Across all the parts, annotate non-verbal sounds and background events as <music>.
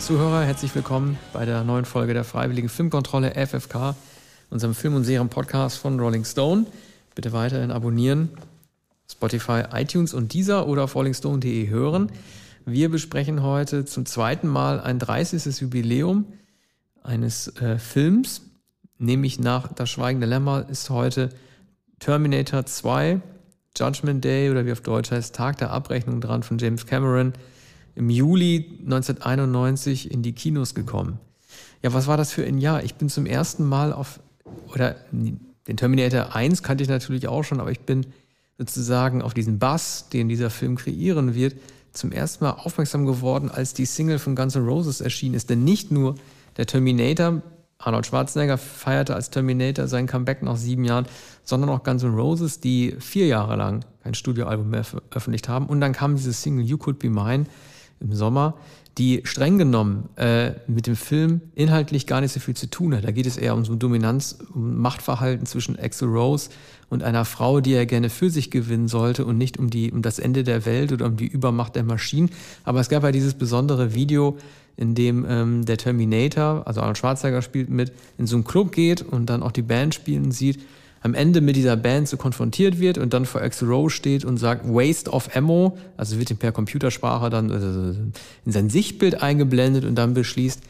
Zuhörer. Herzlich willkommen bei der neuen Folge der Freiwilligen Filmkontrolle FFK, unserem Film- und Serien-Podcast von Rolling Stone. Bitte weiterhin abonnieren, Spotify, iTunes und dieser oder auf rollingstone.de hören. Wir besprechen heute zum zweiten Mal ein 30. Jubiläum eines äh, Films, nämlich nach Das Schweigende Lämmer ist heute Terminator 2, Judgment Day oder wie auf Deutsch heißt, Tag der Abrechnung dran von James Cameron im Juli 1991 in die Kinos gekommen. Ja, was war das für ein Jahr? Ich bin zum ersten Mal auf, oder den Terminator 1 kannte ich natürlich auch schon, aber ich bin sozusagen auf diesen Bass, den dieser Film kreieren wird, zum ersten Mal aufmerksam geworden, als die Single von Guns N' Roses erschienen ist. Denn nicht nur der Terminator, Arnold Schwarzenegger feierte als Terminator sein Comeback nach sieben Jahren, sondern auch Guns N' Roses, die vier Jahre lang kein Studioalbum mehr veröffentlicht haben. Und dann kam diese Single You Could Be Mine im Sommer, die streng genommen äh, mit dem Film inhaltlich gar nicht so viel zu tun hat. Da geht es eher um so Dominanz, um Machtverhalten zwischen Axel Rose und einer Frau, die er gerne für sich gewinnen sollte und nicht um, die, um das Ende der Welt oder um die Übermacht der Maschinen. Aber es gab ja dieses besondere Video, in dem ähm, der Terminator, also Arnold Schwarzenegger spielt mit, in so einen Club geht und dann auch die Band spielen sieht am Ende mit dieser Band so konfrontiert wird und dann vor Axel Rose steht und sagt Waste of Ammo, also wird ihm per Computersprache dann äh, in sein Sichtbild eingeblendet und dann beschließt,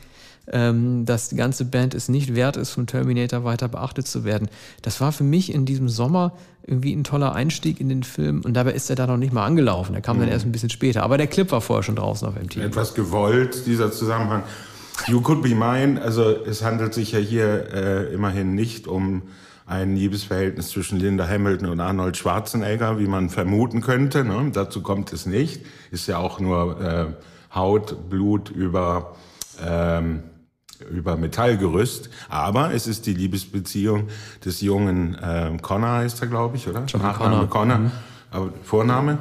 ähm, dass die ganze Band es nicht wert ist, vom Terminator weiter beachtet zu werden. Das war für mich in diesem Sommer irgendwie ein toller Einstieg in den Film und dabei ist er da noch nicht mal angelaufen. Er kam mhm. dann erst ein bisschen später, aber der Clip war vorher schon draußen auf MTV. Etwas gewollt, dieser Zusammenhang. You Could Be Mine, also es handelt sich ja hier äh, immerhin nicht um ein Liebesverhältnis zwischen Linda Hamilton und Arnold Schwarzenegger, wie man vermuten könnte. Ne? Dazu kommt es nicht. Ist ja auch nur äh, Haut, Blut über, ähm, über Metallgerüst. Aber es ist die Liebesbeziehung des jungen äh, Connor, heißt er, glaube ich, oder? John Nachname Connor. Connor. Mhm. Aber Vorname?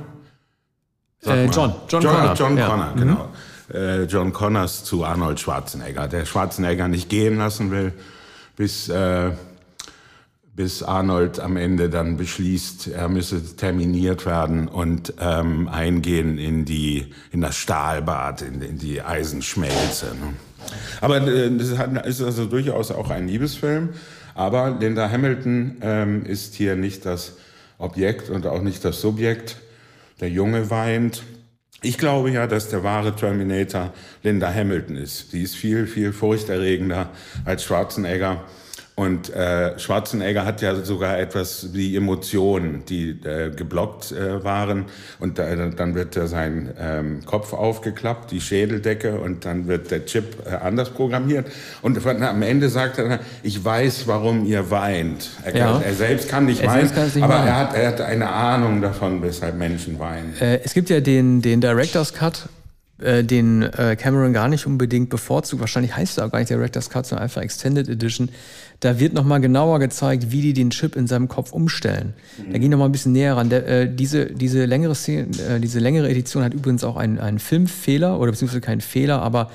Äh, John. John, John Connor. John ja. Connor, mhm. genau. Mhm. John Connors zu Arnold Schwarzenegger, der Schwarzenegger nicht gehen lassen will, bis... Bis Arnold am Ende dann beschließt, er müsse terminiert werden und ähm, eingehen in die in das Stahlbad, in, in die Eisenschmelze. Ne? Aber äh, das ist also durchaus auch ein Liebesfilm. Aber Linda Hamilton ähm, ist hier nicht das Objekt und auch nicht das Subjekt. Der Junge weint. Ich glaube ja, dass der wahre Terminator Linda Hamilton ist. Die ist viel, viel furchterregender als Schwarzenegger. Und äh, Schwarzenegger hat ja sogar etwas wie Emotionen, die äh, geblockt äh, waren. Und da, dann wird er sein ähm, Kopf aufgeklappt, die Schädeldecke, und dann wird der Chip äh, anders programmiert. Und am Ende sagt er, ich weiß, warum ihr weint. Er, ja. kann, er selbst kann nicht er weinen, aber er hat, er hat eine Ahnung davon, weshalb Menschen weinen. Äh, es gibt ja den, den Director's Cut äh, den äh, Cameron gar nicht unbedingt bevorzugt. Wahrscheinlich heißt er auch gar nicht Director's Cut, sondern einfach Extended Edition. Da wird nochmal genauer gezeigt, wie die den Chip in seinem Kopf umstellen. Mhm. Da gehen nochmal ein bisschen näher ran. Der, äh, diese, diese, längere Szene, äh, diese längere Edition hat übrigens auch einen, einen Filmfehler, oder beziehungsweise keinen Fehler, aber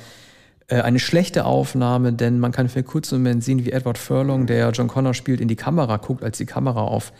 äh, eine schlechte Aufnahme, denn man kann für einen kurzen Moment sehen, wie Edward Furlong, der John Connor spielt, in die Kamera guckt, als die Kamera auf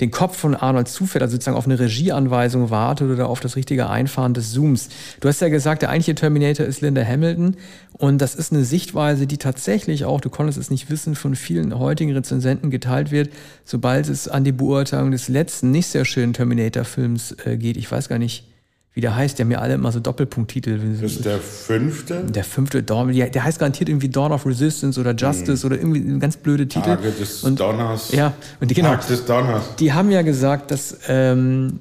den Kopf von Arnold zufällt, also sozusagen auf eine Regieanweisung wartet oder auf das richtige Einfahren des Zooms. Du hast ja gesagt, der eigentliche Terminator ist Linda Hamilton und das ist eine Sichtweise, die tatsächlich auch, du konntest es nicht wissen, von vielen heutigen Rezensenten geteilt wird, sobald es an die Beurteilung des letzten, nicht sehr schönen Terminator-Films äh, geht. Ich weiß gar nicht, wie der heißt. Haben ja alle immer so Doppelpunkttitel. Das ist der fünfte? Der fünfte Dawn. Der heißt garantiert irgendwie Dawn of Resistance oder Justice mhm. oder irgendwie ganz blöde Titel. Tage des und, Donners. Ja, und die, genau, Tag des Donners. Die haben ja gesagt, dass ähm,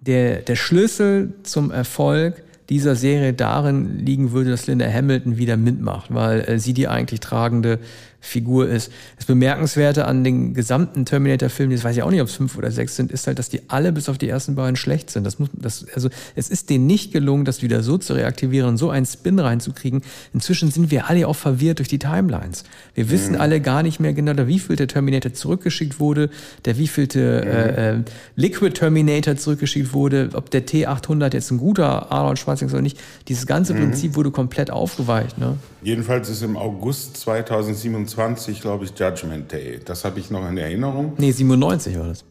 der, der Schlüssel zum Erfolg dieser Serie darin liegen würde, dass Linda Hamilton wieder mitmacht, weil äh, sie die eigentlich tragende Figur ist. Das Bemerkenswerte an den gesamten Terminator-Filmen, das weiß ich auch nicht, ob es fünf oder sechs sind, ist halt, dass die alle bis auf die ersten beiden schlecht sind. Das muss, das, also es ist denen nicht gelungen, das wieder so zu reaktivieren und so einen Spin reinzukriegen. Inzwischen sind wir alle auch verwirrt durch die Timelines. Wir mhm. wissen alle gar nicht mehr genau, der wievielte Terminator zurückgeschickt wurde, der wievielte mhm. äh, äh, Liquid Terminator zurückgeschickt wurde, ob der T800 jetzt ein guter Arnold Schwarzenegger ist oder nicht. Dieses ganze mhm. Prinzip wurde komplett aufgeweicht. Ne? Jedenfalls ist im August 2027, glaube ich, Judgment Day. Das habe ich noch in Erinnerung. Nee, 97 war das.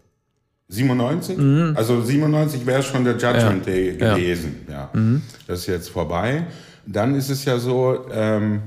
97? Mhm. Also 97 wäre schon der Judgment ja. Day gewesen. Ja. ja. Mhm. Das ist jetzt vorbei. dann ist es ja so, ähm,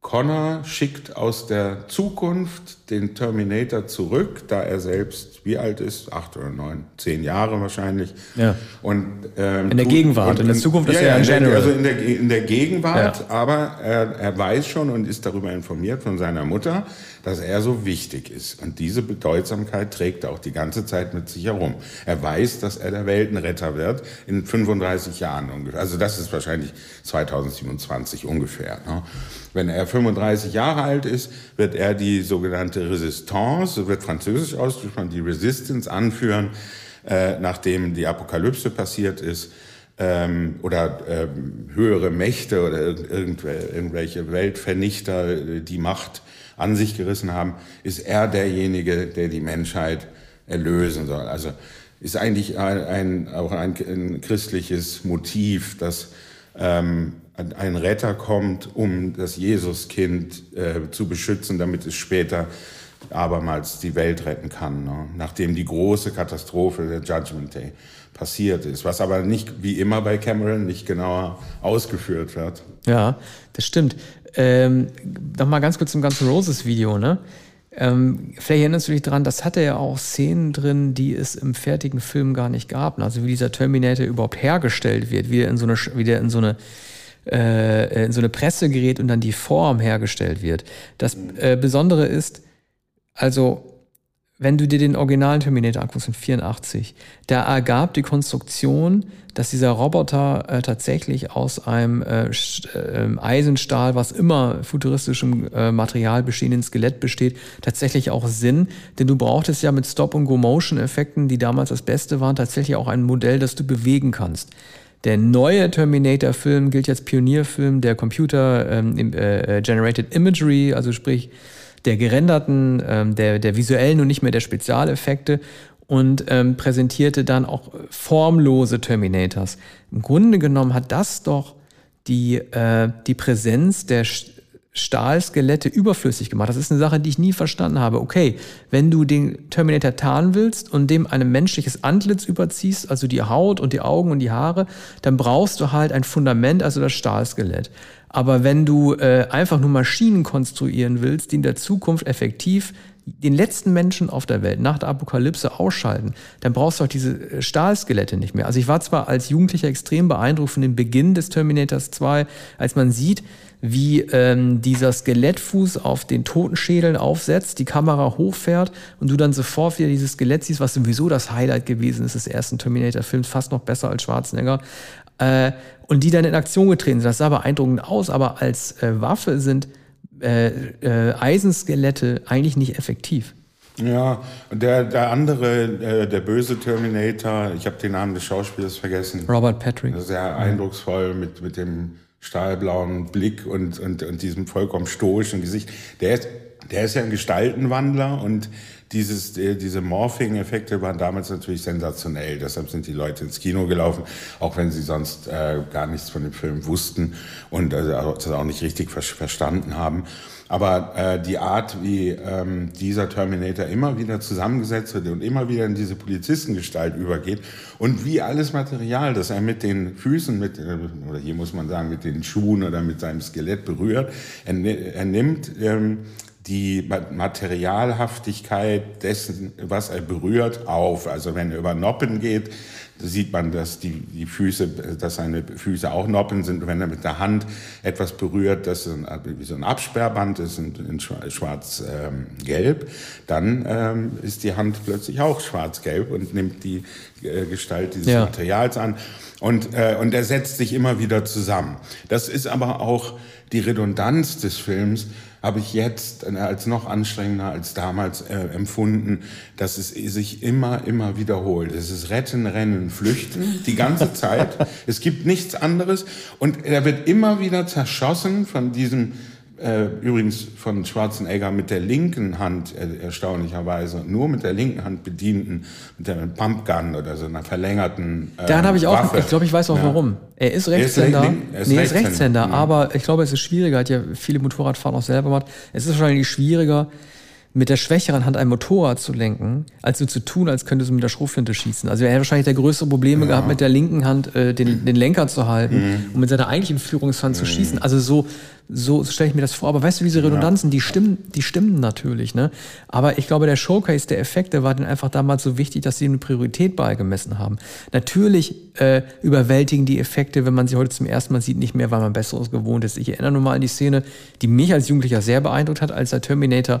Connor schickt aus der Zukunft den Terminator zurück, da er selbst wie alt ist, acht oder neun, zehn Jahre wahrscheinlich. Ja. Und, ähm, in der Gegenwart, und, in der Zukunft ist ja, er ein General. Also in der, in der Gegenwart, ja. aber er, er weiß schon und ist darüber informiert von seiner Mutter, dass er so wichtig ist. Und diese Bedeutsamkeit trägt er auch die ganze Zeit mit sich herum. Er weiß, dass er der Weltenretter wird in 35 Jahren ungefähr. Also das ist wahrscheinlich 2027 ungefähr. Ne? Wenn er 35 Jahre alt ist, wird er die sogenannte Resistance, so wird französisch ausgesprochen, die Resistance anführen, äh, nachdem die Apokalypse passiert ist. Ähm, oder ähm, höhere Mächte oder irgendwelche Weltvernichter die Macht an sich gerissen haben, ist er derjenige, der die Menschheit erlösen soll. Also ist eigentlich ein, ein auch ein, ein, christliches Motiv, dass ähm, ein Retter kommt, um das Jesuskind äh, zu beschützen, damit es später abermals die Welt retten kann, ne? nachdem die große Katastrophe der Judgment Day passiert ist, was aber nicht wie immer bei Cameron nicht genauer ausgeführt wird. Ja, das stimmt. Ähm, Nochmal ganz kurz zum ganzen Roses-Video, ne? Ähm, vielleicht erinnerst du dich daran, das hatte ja auch Szenen drin, die es im fertigen Film gar nicht gab. Also wie dieser Terminator überhaupt hergestellt wird, wie er in so eine, wie der in so eine äh, in so eine Presse gerät und dann die Form hergestellt wird. Das äh, Besondere ist, also wenn du dir den originalen Terminator anguckst in 84, da ergab die Konstruktion, dass dieser Roboter äh, tatsächlich aus einem äh, äh, Eisenstahl, was immer futuristischem äh, Material bestehenden Skelett besteht, tatsächlich auch Sinn. Denn du brauchtest ja mit Stop-and-Go-Motion-Effekten, die damals das Beste waren, tatsächlich auch ein Modell, das du bewegen kannst. Der neue Terminator-Film gilt als Pionierfilm der Computer-Generated ähm, äh, Imagery, also sprich der gerenderten, ähm, der, der visuellen und nicht mehr der Spezialeffekte und ähm, präsentierte dann auch formlose Terminators. Im Grunde genommen hat das doch die, äh, die Präsenz der Stahlskelette überflüssig gemacht. Das ist eine Sache, die ich nie verstanden habe. Okay, wenn du den Terminator tarnen willst und dem ein menschliches Antlitz überziehst, also die Haut und die Augen und die Haare, dann brauchst du halt ein Fundament, also das Stahlskelett. Aber wenn du äh, einfach nur Maschinen konstruieren willst, die in der Zukunft effektiv den letzten Menschen auf der Welt nach der Apokalypse ausschalten, dann brauchst du auch diese äh, Stahlskelette nicht mehr. Also ich war zwar als Jugendlicher extrem beeindruckt von dem Beginn des Terminators 2, als man sieht, wie ähm, dieser Skelettfuß auf den Totenschädeln aufsetzt, die Kamera hochfährt und du dann sofort wieder dieses Skelett siehst, was sowieso das Highlight gewesen ist des ersten Terminator-Films, fast noch besser als Schwarzenegger. Äh, und die dann in Aktion getreten sind. Das sah beeindruckend aus, aber als äh, Waffe sind äh, äh, Eisenskelette eigentlich nicht effektiv. Ja, und der, der andere, äh, der böse Terminator, ich habe den Namen des Schauspielers vergessen. Robert Patrick. Sehr eindrucksvoll mit, mit dem stahlblauen Blick und, und, und diesem vollkommen stoischen Gesicht. Der ist, der ist ja ein Gestaltenwandler und dieses, äh, diese Morphing-Effekte waren damals natürlich sensationell. Deshalb sind die Leute ins Kino gelaufen, auch wenn sie sonst äh, gar nichts von dem Film wussten und also das auch nicht richtig ver verstanden haben. Aber äh, die Art, wie ähm, dieser Terminator immer wieder zusammengesetzt wird und immer wieder in diese Polizistengestalt übergeht und wie alles Material, das er mit den Füßen, mit, äh, oder hier muss man sagen, mit den Schuhen oder mit seinem Skelett berührt, er, er nimmt ähm, die Materialhaftigkeit dessen, was er berührt, auf. Also wenn er über Noppen geht, sieht man, dass die, die Füße, dass seine Füße auch Noppen sind. Und wenn er mit der Hand etwas berührt, das ist wie so ein Absperrband ist in, in schwarz-gelb, ähm, dann ähm, ist die Hand plötzlich auch schwarz-gelb und nimmt die äh, Gestalt dieses ja. Materials an. Und, äh, und er setzt sich immer wieder zusammen. Das ist aber auch die Redundanz des Films, habe ich jetzt äh, als noch anstrengender als damals äh, empfunden, dass es sich immer, immer wiederholt. Es ist Retten, Rennen, Flüchten die ganze Zeit. <laughs> es gibt nichts anderes und er wird immer wieder zerschossen von diesem äh, übrigens von Schwarzenegger mit der linken Hand äh, erstaunlicherweise nur mit der linken Hand bedienten, mit der Pumpgun oder so einer verlängerten. Äh, Daran habe ich auch, Waffe. ich glaube, ich weiß auch ja. warum. Er ist Rechtshänder. Er ist, er ist nee, er ist Rechtshänder, ja. aber ich glaube, es ist schwieriger. Hat ja viele Motorradfahren auch selber gemacht. Es ist wahrscheinlich schwieriger, mit der schwächeren Hand ein Motorrad zu lenken, als so zu tun, als könnte du mit der Schrotflinte schießen. Also er hätte wahrscheinlich der größere Probleme ja. gehabt, mit der linken Hand äh, den, den Lenker zu halten mhm. und mit seiner eigentlichen Führungshand mhm. zu schießen. Also so, so stelle ich mir das vor. Aber weißt du, diese Redundanzen, die stimmen, die stimmen natürlich, ne? Aber ich glaube, der Showcase der Effekte war dann einfach damals so wichtig, dass sie eine Priorität beigemessen haben. Natürlich äh, überwältigen die Effekte, wenn man sie heute zum ersten Mal sieht, nicht mehr, weil man Besseres gewohnt ist. Ich erinnere nur mal an die Szene, die mich als Jugendlicher sehr beeindruckt hat, als der Terminator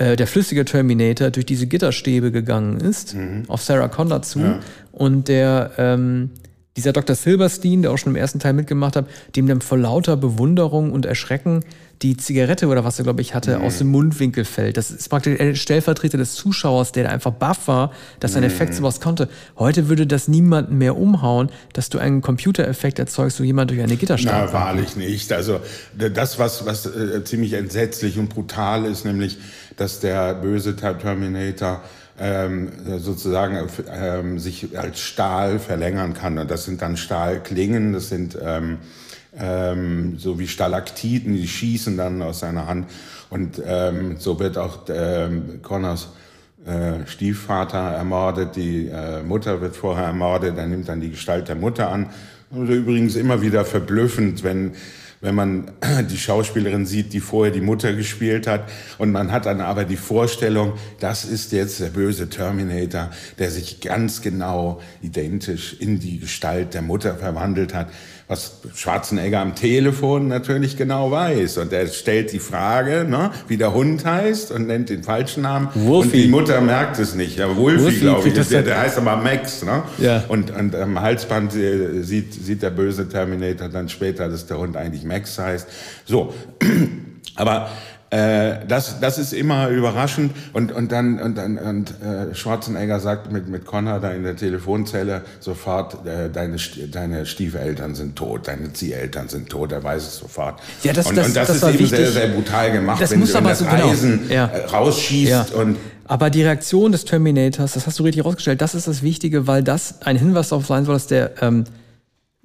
äh, der flüssige Terminator durch diese Gitterstäbe gegangen ist, mhm. auf Sarah Connor zu. Ja. Und der, ähm, dieser Dr. Silverstein, der auch schon im ersten Teil mitgemacht hat, dem dann vor lauter Bewunderung und Erschrecken die Zigarette oder was er, glaube ich, hatte, mhm. aus dem Mundwinkel fällt. Das ist praktisch der Stellvertreter des Zuschauers, der einfach baff war, dass sein mhm. Effekt sowas konnte. Heute würde das niemanden mehr umhauen, dass du einen Computereffekt erzeugst, wo jemand durch eine Gitterstange. Na, wahrlich nicht. Also das, was, was äh, ziemlich entsetzlich und brutal ist, nämlich, dass der böse Terminator ähm, sozusagen ähm, sich als Stahl verlängern kann. Und das sind dann Stahlklingen, das sind ähm, ähm, so wie Stalaktiten, die schießen dann aus seiner Hand. Und ähm, so wird auch ähm, Connors äh, Stiefvater ermordet, die äh, Mutter wird vorher ermordet, er nimmt dann die Gestalt der Mutter an. Und übrigens immer wieder verblüffend, wenn wenn man <clears throat> die Schauspielerin sieht, die vorher die Mutter gespielt hat. Und man hat dann aber die Vorstellung, das ist jetzt der böse Terminator, der sich ganz genau identisch in die Gestalt der Mutter verwandelt hat was Schwarzenegger am Telefon natürlich genau weiß. Und er stellt die Frage, ne, wie der Hund heißt und nennt den falschen Namen. Wolfie. Und die Mutter merkt es nicht. Ja, Wolfie, glaube ich. Der, der heißt aber Max. Ne? Ja. Und, und am Halsband äh, sieht, sieht der böse Terminator dann später, dass der Hund eigentlich Max heißt. So. <clears throat> Aber äh, das, das ist immer überraschend. Und, und dann und, und, und äh, Schwarzenegger sagt mit, mit Connor da in der Telefonzelle sofort, äh, deine, deine Stiefeltern sind tot, deine Zieheltern sind tot, er weiß es sofort. Ja, das, und, das, und das, das ist eben wichtig. sehr, sehr brutal gemacht, das wenn, muss wenn aber das so, genau. Eisen ja. äh, rausschießt ja. und aber die Reaktion des Terminators, das hast du richtig rausgestellt, das ist das Wichtige, weil das ein Hinweis darauf sein soll, dass der ähm,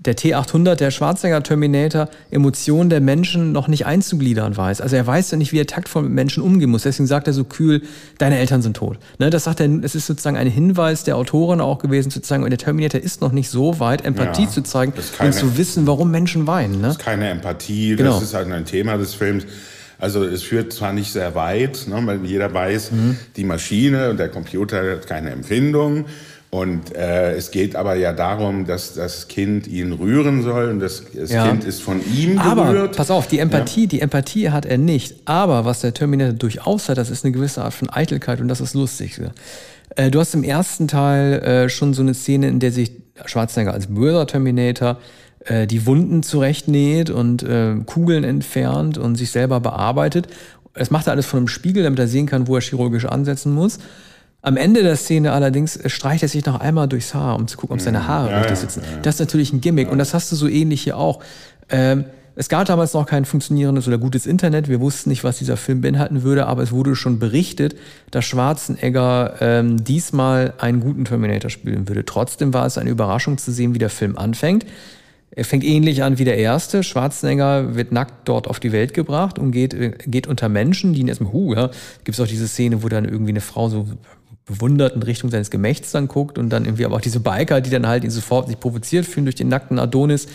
der T800, der Schwarzenegger Terminator, Emotionen der Menschen noch nicht einzugliedern weiß. Also er weiß ja nicht, wie er taktvoll mit Menschen umgehen muss. Deswegen sagt er so kühl, deine Eltern sind tot. Ne, das sagt er, es ist sozusagen ein Hinweis der Autorin auch gewesen, zu sagen, der Terminator ist noch nicht so weit, Empathie ja, zu zeigen keine, und zu wissen, warum Menschen weinen. Ne? Das ist keine Empathie, genau. das ist halt ein Thema des Films. Also es führt zwar nicht sehr weit, ne, weil jeder weiß, mhm. die Maschine und der Computer hat keine Empfindung. Und äh, es geht aber ja darum, dass das Kind ihn rühren soll und das, das ja. Kind ist von ihm gerührt. Aber pass auf, die Empathie, ja. die Empathie hat er nicht. Aber was der Terminator durchaus hat, das ist eine gewisse Art von Eitelkeit und das ist lustig. Äh, du hast im ersten Teil äh, schon so eine Szene, in der sich Schwarzenegger als böser Terminator äh, die Wunden zurechtnäht und äh, Kugeln entfernt und sich selber bearbeitet. Das macht er alles von einem Spiegel, damit er sehen kann, wo er chirurgisch ansetzen muss. Am Ende der Szene allerdings streicht er sich noch einmal durchs Haar, um zu gucken, ob seine mhm. Haare ja, richtig sitzen. Ja, ja. Das ist natürlich ein Gimmick und das hast du so ähnlich hier auch. Ähm, es gab damals noch kein funktionierendes oder gutes Internet. Wir wussten nicht, was dieser Film beinhalten würde, aber es wurde schon berichtet, dass Schwarzenegger ähm, diesmal einen guten Terminator spielen würde. Trotzdem war es eine Überraschung zu sehen, wie der Film anfängt. Er fängt ähnlich an wie der erste. Schwarzenegger wird nackt dort auf die Welt gebracht und geht, äh, geht unter Menschen, die ihn erstmal, hu, ja, gibt es auch diese Szene, wo dann irgendwie eine Frau so bewundert in Richtung seines Gemächts dann guckt und dann irgendwie aber auch diese Biker, die dann halt ihn sofort sich provoziert fühlen durch den nackten Adonis.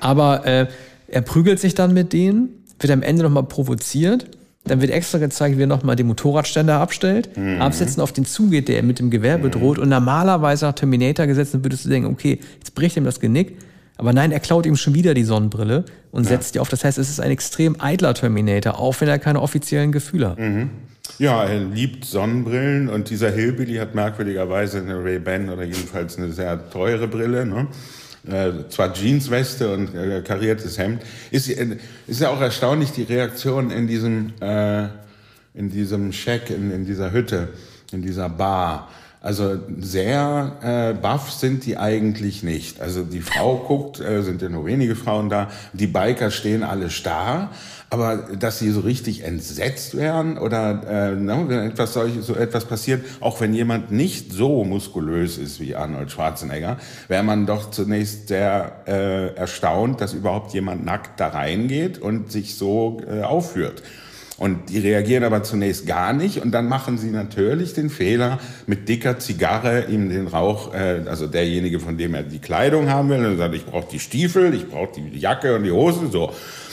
Aber äh, er prügelt sich dann mit denen, wird am Ende nochmal provoziert. Dann wird extra gezeigt, wie er nochmal den Motorradständer abstellt, mhm. absetzen auf den zugeht, der mit dem Gewehr mhm. bedroht. Und normalerweise nach Terminator-Gesetzen würdest du denken, okay, jetzt bricht ihm das Genick. Aber nein, er klaut ihm schon wieder die Sonnenbrille und ja. setzt die auf. Das heißt, es ist ein extrem eitler Terminator, auch wenn er keine offiziellen Gefühle hat. Mhm. Ja, er liebt Sonnenbrillen und dieser Hillbilly hat merkwürdigerweise eine Ray-Ban oder jedenfalls eine sehr teure Brille. Ne? Äh, zwar Jeansweste und äh, kariertes Hemd. Ist, ist ja auch erstaunlich die Reaktion in diesem, äh, in diesem Shack, in, in dieser Hütte, in dieser Bar. Also sehr äh, baff sind die eigentlich nicht. Also die Frau guckt, äh, sind ja nur wenige Frauen da, die Biker stehen alle starr, aber dass sie so richtig entsetzt werden oder äh, ne, wenn etwas solch, so etwas passiert, auch wenn jemand nicht so muskulös ist wie Arnold Schwarzenegger, wäre man doch zunächst sehr äh, erstaunt, dass überhaupt jemand nackt da reingeht und sich so äh, aufführt. Und die reagieren aber zunächst gar nicht und dann machen sie natürlich den Fehler, mit dicker Zigarre ihm den Rauch, äh, also derjenige, von dem er die Kleidung haben will, und sagt, ich brauche die Stiefel, ich brauche die Jacke und die Hose, so.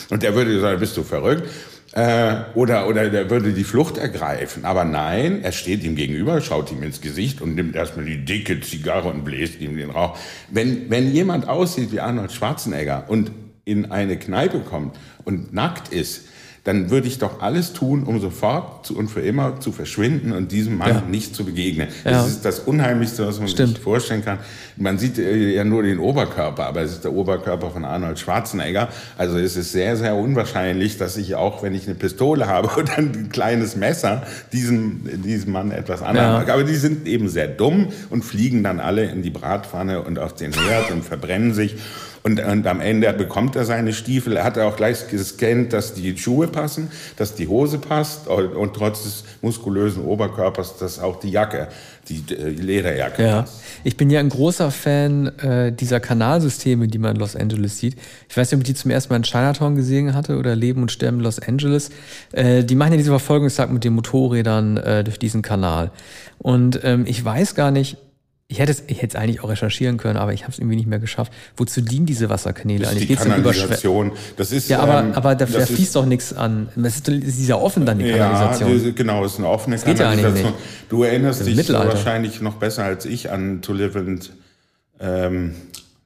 Und der würde sagen, bist du verrückt? Äh, oder, oder der würde die Flucht ergreifen. Aber nein, er steht ihm gegenüber, schaut ihm ins Gesicht und nimmt erstmal die dicke Zigarre und bläst ihm den Rauch. Wenn, wenn jemand aussieht wie Arnold Schwarzenegger und in eine Kneipe kommt und nackt ist, dann würde ich doch alles tun, um sofort zu, und für immer zu verschwinden und diesem Mann ja. nicht zu begegnen. Ja. Das ist das Unheimlichste, was man Stimmt. sich vorstellen kann. Man sieht äh, ja nur den Oberkörper, aber es ist der Oberkörper von Arnold Schwarzenegger. Also es ist sehr, sehr unwahrscheinlich, dass ich auch, wenn ich eine Pistole habe <laughs> oder ein kleines Messer, diesem, diesem Mann etwas anhabe. Ja. Aber die sind eben sehr dumm und fliegen dann alle in die Bratpfanne und auf den Herd und verbrennen sich. Und, und am Ende bekommt er seine Stiefel. Er hat auch gleich gescannt, dass die Schuhe passen, dass die Hose passt und, und trotz des muskulösen Oberkörpers, dass auch die Jacke, die, die Lederjacke ja. passt. Ich bin ja ein großer Fan äh, dieser Kanalsysteme, die man in Los Angeles sieht. Ich weiß nicht, ob ich die zum ersten Mal in Chinatown gesehen hatte oder Leben und Sterben in Los Angeles. Äh, die machen ja diese Verfolgungsjagd mit den Motorrädern äh, durch diesen Kanal. Und ähm, ich weiß gar nicht, ich hätte es, ich hätte es eigentlich auch recherchieren können, aber ich habe es irgendwie nicht mehr geschafft. Wozu dienen diese Wasserkanäle das eigentlich? Die Kanalisation. Das ist ja, aber, ähm, aber da, da fließt doch nichts an. Das ist, ist dieser offen dann die Kanalisation. Ja, die, genau, es ist eine offene das Kanalisation. Ja du erinnerst dich wahrscheinlich noch besser als ich an To Live and ähm,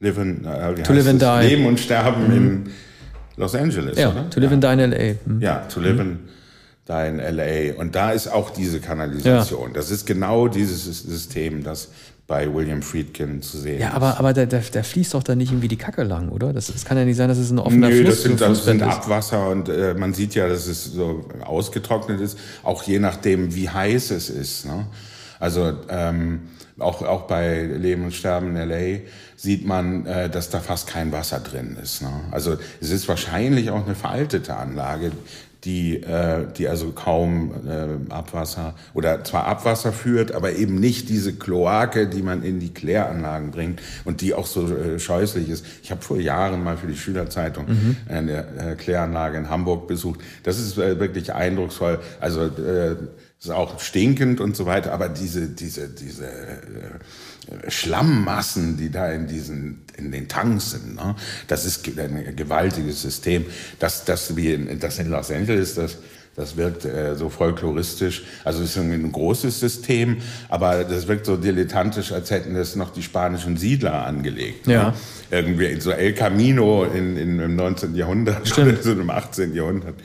Live and, äh, to live and Die. Leben und Sterben mhm. in Los Angeles, ja, oder? To Live ja. and Die in L.A. Mhm. Ja, To Live mhm. and da in LA. Und da ist auch diese Kanalisation. Ja. Das ist genau dieses System, das bei William Friedkin zu sehen. Ja, aber, aber da, da, da fließt doch da nicht irgendwie die Kacke lang, oder? Das, das kann ja nicht sein, dass es ein offener Nö, Fluss das sind, das sind Abwasser und äh, man sieht ja, dass es so ausgetrocknet ist, auch je nachdem, wie heiß es ist. Ne? Also ähm, auch, auch bei Leben und Sterben in L.A. sieht man, äh, dass da fast kein Wasser drin ist. Ne? Also es ist wahrscheinlich auch eine veraltete Anlage, die, äh, die also kaum äh, Abwasser oder zwar Abwasser führt, aber eben nicht diese Kloake, die man in die Kläranlagen bringt und die auch so äh, scheußlich ist. Ich habe vor Jahren mal für die Schülerzeitung mhm. eine äh, Kläranlage in Hamburg besucht. Das ist äh, wirklich eindrucksvoll. Also äh, ist auch stinkend und so weiter, aber diese, diese, diese äh, Schlammmassen, die da in diesen, in den Tanks sind, ne? das ist ein gewaltiges System. Das, das wie in, das in Los Angeles, das, das wirkt äh, so folkloristisch. Also es ist ein großes System, aber das wirkt so dilettantisch, als hätten das noch die spanischen Siedler angelegt. Ne? Ja. Ne? Irgendwie so El Camino in, in, im 19. Jahrhundert Stimmt. oder so im 18. Jahrhundert.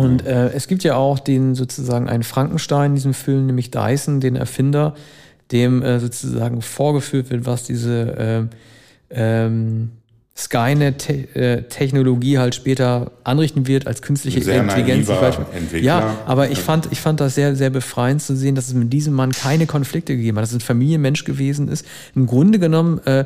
Und äh, es gibt ja auch den sozusagen einen Frankenstein in diesem Film, nämlich Dyson, den Erfinder, dem äh, sozusagen vorgeführt wird, was diese äh, ähm, Skynet-Technologie halt später anrichten wird als künstliche sehr Intelligenz. Ja, aber ich fand, ich fand das sehr, sehr befreiend zu sehen, dass es mit diesem Mann keine Konflikte gegeben hat, dass es ein Familienmensch gewesen ist. Im Grunde genommen äh,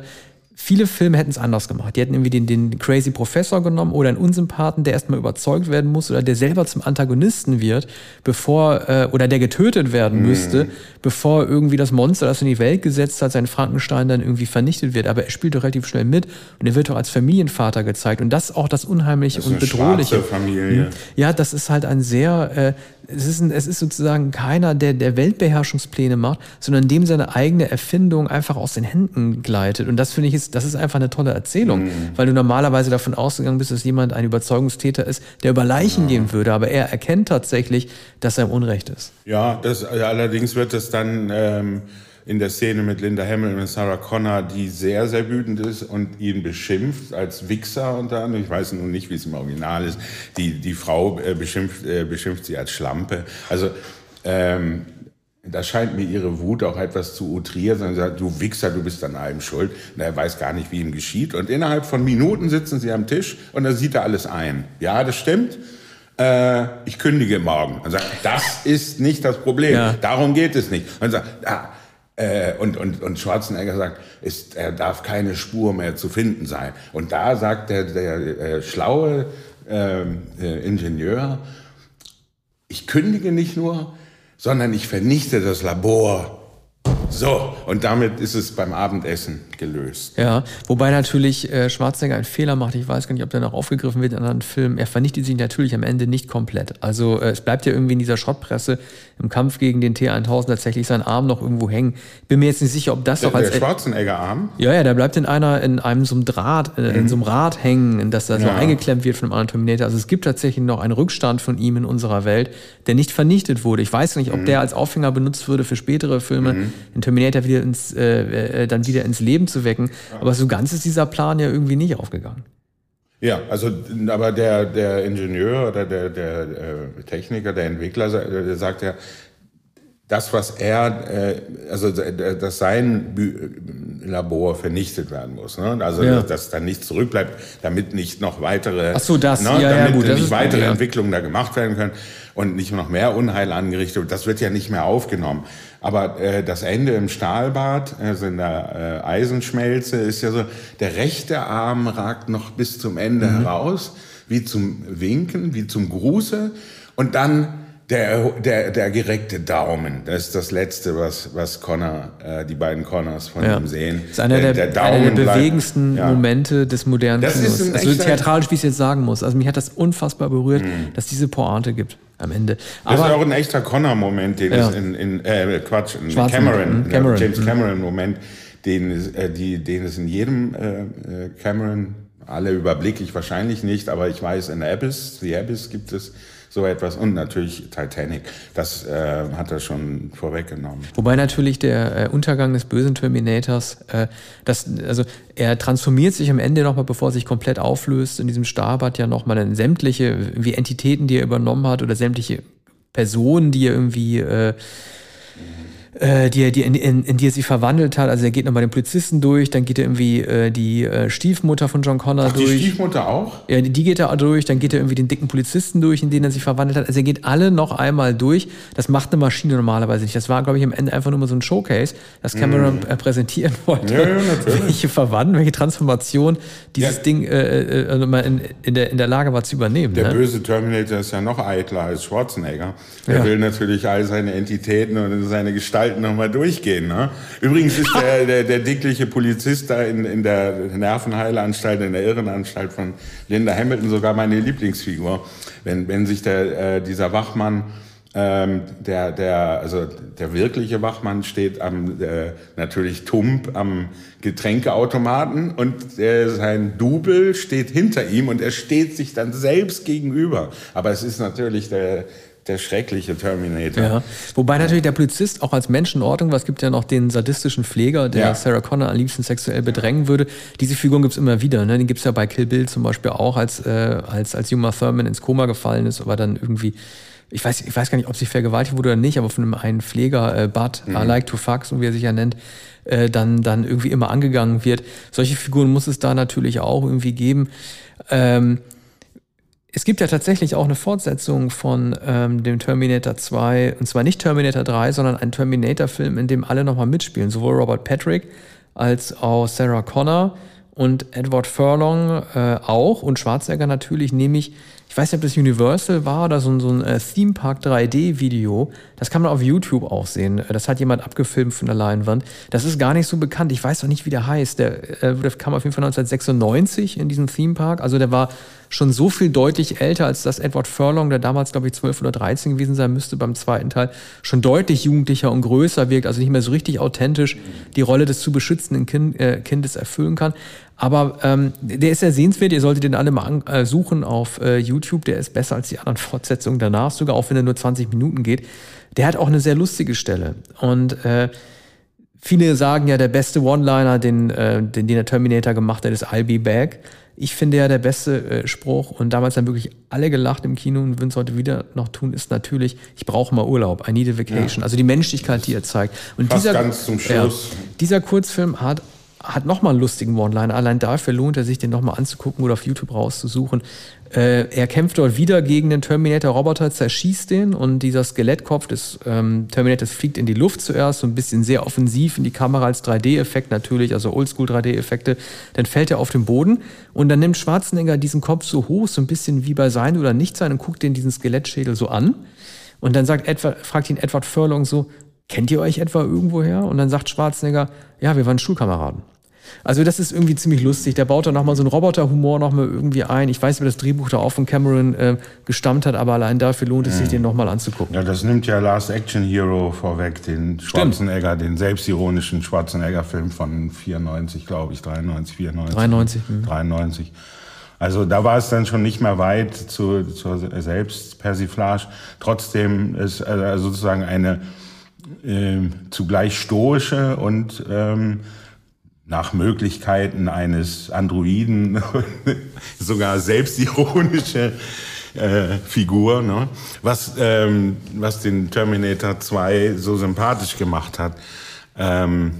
viele Filme hätten es anders gemacht. Die hätten irgendwie den, den crazy Professor genommen oder einen Unsympathen, der erstmal überzeugt werden muss oder der selber zum Antagonisten wird, bevor, äh, oder der getötet werden mm. müsste, bevor irgendwie das Monster, das in die Welt gesetzt hat, sein Frankenstein dann irgendwie vernichtet wird. Aber er spielt doch relativ schnell mit und er wird doch als Familienvater gezeigt. Und das ist auch das Unheimliche das und Bedrohliche. Familie. Ja, das ist halt ein sehr, äh, es ist, ein, es ist sozusagen keiner, der, der Weltbeherrschungspläne macht, sondern dem seine eigene Erfindung einfach aus den Händen gleitet. Und das finde ich ist, das ist einfach eine tolle Erzählung, mhm. weil du normalerweise davon ausgegangen bist, dass jemand ein Überzeugungstäter ist, der über Leichen ja. gehen würde, aber er erkennt tatsächlich, dass er im Unrecht ist. Ja, das, allerdings wird es dann ähm, in der Szene mit Linda Hamilton und Sarah Connor, die sehr, sehr wütend ist und ihn beschimpft als Wichser unter anderem. Ich weiß nun nicht, wie es im Original ist. Die, die Frau äh, beschimpft, äh, beschimpft sie als Schlampe. Also ähm, da scheint mir ihre Wut auch etwas zu outrieren, sondern sie sagt, du Wichser, du bist an allem schuld. Und er weiß gar nicht, wie ihm geschieht. Und innerhalb von Minuten sitzen sie am Tisch und da sieht er alles ein. Ja, das stimmt. Äh, ich kündige morgen. Und sagt, das ist nicht das Problem. Ja. Darum geht es nicht. Und sagt, ah, äh, und, und, und Schwarzenegger sagt, ist, er darf keine Spur mehr zu finden sein. Und da sagt der, der äh, schlaue ähm, äh, Ingenieur, ich kündige nicht nur, sondern ich vernichte das Labor. So, und damit ist es beim Abendessen gelöst. Ja, wobei natürlich äh, Schwarzenegger einen Fehler macht. Ich weiß gar nicht, ob der noch aufgegriffen wird in anderen Filmen. Er vernichtet sich natürlich am Ende nicht komplett. Also äh, es bleibt ja irgendwie in dieser Schrottpresse im Kampf gegen den T1000 tatsächlich sein Arm noch irgendwo hängen. Bin mir jetzt nicht sicher, ob das Der, auch als der Schwarzenegger-Arm? ja, ja, der bleibt in einer, in einem so einem Draht, äh, in so einem Rad hängen, dass da so Ja. eingeklemmt wird von einem anderen Terminator. Also es gibt tatsächlich noch einen Rückstand von ihm in unserer Welt, der nicht vernichtet wurde. Ich weiß nicht, ob der als Aufhänger benutzt würde für spätere Filme, den Terminator wieder ins, äh, äh, dann wieder ins Leben zu wecken. Aber so ganz ist dieser Plan ja irgendwie nicht aufgegangen. Ja, also aber der, der Ingenieur oder der, der äh, Techniker, der Entwickler, der sagt ja, das, was er, äh, also dass sein Labor vernichtet werden muss. Ne? Also Ja. dass, dass dann nichts zurückbleibt, damit nicht noch weitere, Ach so, das, ne? ja, ja, damit gut, das nicht weitere ja. Entwicklungen da gemacht werden können und nicht noch mehr Unheil angerichtet. wird. Das wird ja nicht mehr aufgenommen. Aber äh, das Ende im Stahlbad, also in der äh, Eisenschmelze, ist ja so, der rechte Arm ragt noch bis zum Ende Mhm. heraus, wie zum Winken, wie zum Gruße. Und dann der, der, der gereckte Daumen, das ist das Letzte, was, was Connor, äh, die beiden Connors von Ja. ihm sehen. Das ist einer der, einer der bleibt- bewegendsten ja. Momente des modernen Das Kinos. also theatralisch, wie ich es jetzt sagen muss. Also mich hat das unfassbar berührt, dass diese Pointe gibt am Ende. Das ist Aber auch ein echter Connor-Moment, den Ja. es in, in äh, Quatsch, in Cameron, mhm, Cameron, James mhm. Cameron-Moment, den, äh, die, den es in jedem äh, äh, Cameron, alle überblicke ich wahrscheinlich nicht, aber ich weiß, in Abyss, The Abyss gibt es so etwas und natürlich Titanic. Das äh, hat er schon vorweggenommen. Wobei natürlich der äh, Untergang des bösen Terminators, äh, das, also er transformiert sich am Ende nochmal, bevor er sich komplett auflöst, in diesem Starbad ja nochmal in sämtliche wie Entitäten, die er übernommen hat oder sämtliche Personen, die er irgendwie äh, die er, die, in, in, in die er sich verwandelt hat. Also er geht nochmal den Polizisten durch, dann geht er irgendwie äh, die äh, Stiefmutter von John Connor Ach, die durch. Stiefmutter auch? Ja, die geht er durch, dann geht er irgendwie den dicken Polizisten durch, in den er sich verwandelt hat. Also er geht alle noch einmal durch. Das macht eine Maschine normalerweise nicht. Das war, glaube ich, am Ende einfach nur mal so ein Showcase, das Cameron äh, präsentieren wollte. Mhm. Ja, ja, natürlich. welche Verwandlung, welche Transformation dieses Ja. Ding äh, in, in, der, in der Lage war zu übernehmen. Der ne? böse Terminator ist ja noch eitler als Schwarzenegger. Er Ja. will natürlich all seine Entitäten und seine Gestalten nochmal durchgehen. Ne? Übrigens ist der, der, der dickliche Polizist da in, in der Nervenheilanstalt, in der Irrenanstalt von Linda Hamilton sogar meine Lieblingsfigur. Wenn, wenn sich der, äh, dieser Wachmann ähm, der, der, also der wirkliche Wachmann steht am, äh, natürlich tump am Getränkeautomaten und äh, sein Double steht hinter ihm und er steht sich dann selbst gegenüber. Aber es ist natürlich der, der schreckliche Terminator. Ja. Wobei natürlich der Polizist auch als Mensch in Ordnung war. Es gibt ja noch den sadistischen Pfleger, der Ja. Sarah Connor am liebsten sexuell bedrängen würde. Diese Figuren gibt's immer wieder. Ne? Den gibt's ja bei Kill Bill zum Beispiel auch, als, äh, als, als Uma Thurman ins Koma gefallen ist, aber dann irgendwie, ich weiß, ich weiß gar nicht, ob sie vergewaltigt wurde oder nicht, aber von einem einen Pfleger, äh, Bud, I like to fuck, so wie er sich ja nennt, äh, dann, dann irgendwie immer angegangen wird. Solche Figuren muss es da natürlich auch irgendwie geben. Ähm, es gibt ja tatsächlich auch eine Fortsetzung von ähm, dem Terminator 2, und zwar nicht Terminator 3, sondern ein Terminator-Film, in dem alle nochmal mitspielen. Sowohl Robert Patrick als auch Sarah Connor und Edward Furlong äh, auch und Schwarzenegger natürlich, nämlich, ich weiß nicht, ob das Universal war oder so ein, so ein äh, Theme Park 3D-Video. Das kann man auf YouTube auch sehen. Äh, Das hat jemand abgefilmt von der Leinwand. Das ist gar nicht so bekannt. Ich weiß auch nicht, wie der heißt. Der, äh, der kam auf jeden Fall 1996 in diesem Theme Park. Also der war schon so viel deutlich älter, als das Edward Furlong, der damals, glaube ich, 12 oder 13 gewesen sein müsste beim zweiten Teil, schon deutlich jugendlicher und größer wirkt, also nicht mehr so richtig authentisch die Rolle des zu beschützenden kind, äh, Kindes erfüllen kann. Aber ähm, der ist sehr sehenswert, ihr solltet den alle mal äh, suchen auf äh, YouTube, der ist besser als die anderen Fortsetzungen danach, sogar auch wenn er nur 20 Minuten geht. Der hat auch eine sehr lustige Stelle. Und äh, Viele sagen ja, der beste One-Liner, den, äh, den, den der Terminator gemacht hat, ist I'll be back. Ich finde ja, der beste äh, Spruch, und damals haben wirklich alle gelacht im Kino und würden es heute wieder noch tun, ist natürlich, ich brauche mal Urlaub, I need a vacation. Also die Menschlichkeit, die er zeigt. Und Fast dieser, ganz zum Schluss. Ja, dieser Kurzfilm hat, hat nochmal einen lustigen One-Liner. Allein dafür lohnt er sich, den nochmal anzugucken oder auf YouTube rauszusuchen. Äh, er kämpft dort wieder gegen den Terminator-Roboter, zerschießt den und dieser Skelettkopf des ähm, Terminators fliegt in die Luft zuerst, so ein bisschen sehr offensiv in die Kamera als 3D-Effekt natürlich, also Oldschool 3D-Effekte. Dann fällt er auf den Boden und dann nimmt Schwarzenegger diesen Kopf so hoch, so ein bisschen wie bei Sein oder Nicht Sein und guckt den diesen Skelettschädel so an. Und dann sagt Edward, fragt ihn Edward Furlong so, kennt ihr euch etwa irgendwoher? Und dann sagt Schwarzenegger, ja, wir waren Schulkameraden. Also das ist irgendwie ziemlich lustig. Der baut da nochmal so einen Roboterhumor nochmal irgendwie ein. Ich weiß, wie das Drehbuch da auch von Cameron äh, gestammt hat, aber allein dafür lohnt es sich, den nochmal anzugucken. Ja, das nimmt ja Last Action Hero vorweg, den Schwarzenegger, Stimmt. den selbstironischen Schwarzenegger-Film von 94, glaube ich, 93, 94. 93. Mh. 93. Also da war es dann schon nicht mehr weit zu, zur Selbstpersiflage. Trotzdem ist äh, sozusagen eine äh, zugleich stoische und ähm, nach Möglichkeiten eines Androiden <laughs> sogar selbstironische äh, Figur, ne? was, ähm, was den Terminator 2 so sympathisch gemacht hat. Ähm,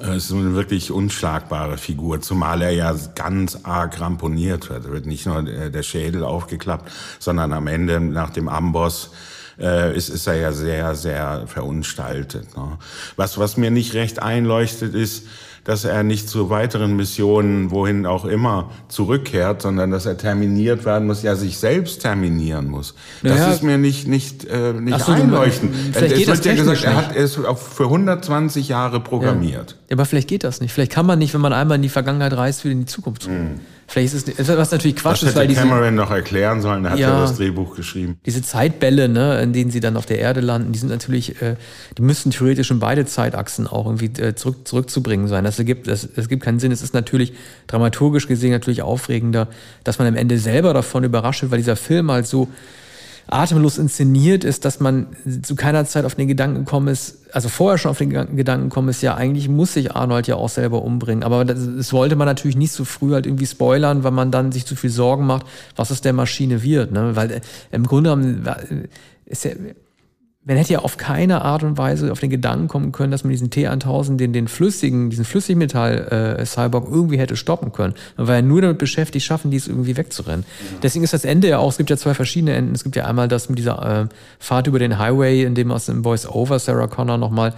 es ist eine wirklich unschlagbare Figur, zumal er ja ganz arg ramponiert wird. Er wird nicht nur der Schädel aufgeklappt, sondern am Ende nach dem Amboss äh, ist, ist er ja sehr, sehr verunstaltet. Ne? Was, was mir nicht recht einleuchtet, ist, dass er nicht zu weiteren Missionen, wohin auch immer, zurückkehrt, sondern dass er terminiert werden muss, ja sich selbst terminieren muss. Das naja. ist mir nicht nicht äh, nicht so, einleuchtend. Es wird ja gesagt, er hat es für 120 Jahre programmiert. Ja. aber vielleicht geht das nicht. Vielleicht kann man nicht, wenn man einmal in die Vergangenheit reist, wieder in die Zukunft. Mhm. Vielleicht ist es, was natürlich Quatsch das ist, weil diese... Cameron noch erklären sollen, er hat ja, ja, das Drehbuch geschrieben. Diese Zeitbälle, ne, in denen sie dann auf der Erde landen, die sind natürlich, äh, die müssten theoretisch in beide Zeitachsen auch irgendwie äh, zurück, zurückzubringen sein. Das ergibt, das, das gibt keinen Sinn. Es ist natürlich dramaturgisch gesehen natürlich aufregender, dass man am Ende selber davon überrascht wird, weil dieser Film halt so atemlos inszeniert ist, dass man zu keiner Zeit auf den Gedanken gekommen ist, also vorher schon auf den Gedanken gekommen ist, ja, eigentlich muss sich Arnold ja auch selber umbringen. Aber das, das wollte man natürlich nicht so früh halt irgendwie spoilern, weil man dann sich zu viel Sorgen macht, was aus der Maschine wird. Ne? Weil äh, im Grunde genommen äh, ist ja, man hätte ja auf keine Art und Weise auf den Gedanken kommen können, dass man diesen T1000, den, den flüssigen, diesen Flüssigmetall-Cyborg äh, irgendwie hätte stoppen können. Man war ja nur damit beschäftigt, schaffen, dies irgendwie wegzurennen. Ja. Deswegen ist das Ende ja auch, es gibt ja zwei verschiedene Enden. Es gibt ja einmal das mit dieser äh, Fahrt über den Highway, in dem aus dem Voice-Over Sarah Connor nochmal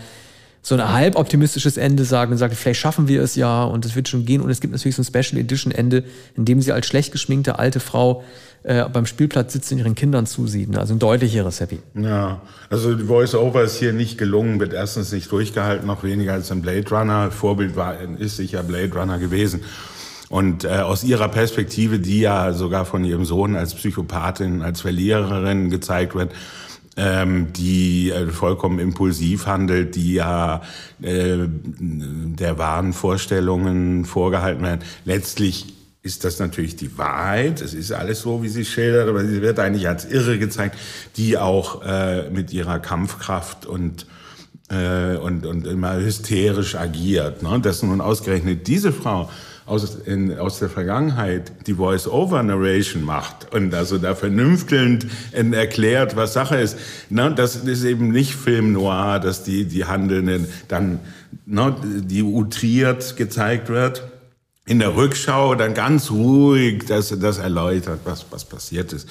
so ein halb optimistisches Ende sagt und sagt, vielleicht schaffen wir es ja und es wird schon gehen. Und es gibt natürlich so ein Special Edition Ende, in dem sie als schlecht geschminkte alte Frau äh, beim Spielplatz sitzt und ihren Kindern zusieht. Also ein deutlicheres Happy. Ja, also die Voice-Over ist hier nicht gelungen, wird erstens nicht durchgehalten, noch weniger als ein Blade Runner. Vorbild war, ist sicher Blade Runner gewesen. Und äh, aus ihrer Perspektive, die ja sogar von ihrem Sohn als Psychopathin, als Verliererin gezeigt wird, ähm, die äh, vollkommen impulsiv handelt, die ja äh, der wahren Vorstellungen vorgehalten werden. Letztlich ist das natürlich die Wahrheit. Es ist alles so, wie sie schildert, aber sie wird eigentlich als irre gezeigt, die auch äh, mit ihrer Kampfkraft und äh, und, und immer hysterisch agiert. Ne? Dass nun ausgerechnet diese Frau aus, in, aus der Vergangenheit die Voice-Over-Narration macht und also da vernünftelnd erklärt, was Sache ist. Ne? Das ist eben nicht Film noir, dass die, die Handelnden dann, ne, die utriert gezeigt wird in der Rückschau dann ganz ruhig das, das erläutert, was, was passiert ist.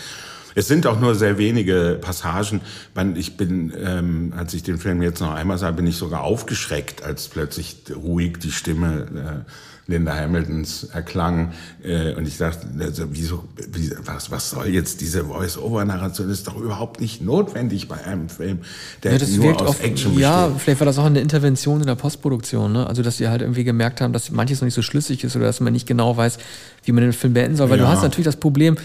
Es sind auch nur sehr wenige Passagen. Ich bin, ähm, als ich den Film jetzt noch einmal sah, bin ich sogar aufgeschreckt, als plötzlich ruhig die Stimme äh, Linda Hamiltons erklang. Äh, und ich dachte, also, wieso, wie, was, was soll jetzt diese Voice-Over-Narration? Das ist doch überhaupt nicht notwendig bei einem Film, der ja, nur aus auf, Action besteht. Ja, vielleicht war das auch eine Intervention in der Postproduktion. Ne? Also, dass sie halt irgendwie gemerkt haben, dass manches noch nicht so schlüssig ist oder dass man nicht genau weiß, wie man den Film beenden soll. Weil ja. du hast natürlich das Problem,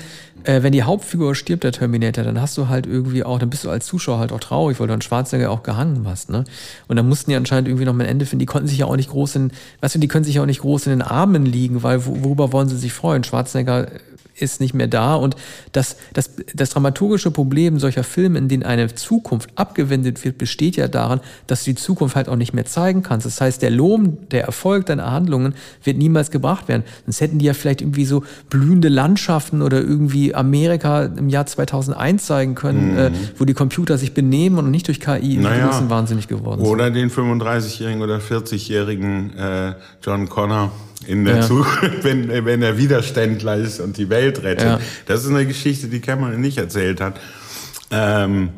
äh, wenn die Hauptfigur stirbt, der Terminator, dann hast du halt irgendwie auch, dann bist du als Zuschauer halt auch traurig, weil du an Schwarzenegger auch gehangen hast, ne? Und dann mussten die anscheinend irgendwie noch mal ein Ende finden. Die konnten sich ja auch nicht groß in, weißt du, die können sich ja auch nicht groß in den Armen liegen, weil worüber wollen sie sich freuen? Schwarzenegger ist nicht mehr da. Und das, das, das dramaturgische Problem solcher Filme, in denen eine Zukunft abgewendet wird, besteht ja daran, dass du die Zukunft halt auch nicht mehr zeigen kannst. Das heißt, der Lohn, der Erfolg deiner Handlungen wird niemals gebracht werden. Sonst hätten die ja vielleicht irgendwie so blühende Landschaften oder irgendwie Amerika im Jahr 2001 zeigen können, mhm. äh, wo die Computer sich benehmen und nicht durch KI naja. wahnsinnig geworden sind. Oder den 35-jährigen oder 40-jährigen äh, John Connor in der ja. Zukunft, wenn, wenn er Widerständler ist und die Welt rettet. Ja. Das ist eine Geschichte, die Cameron nicht erzählt hat. Ähm,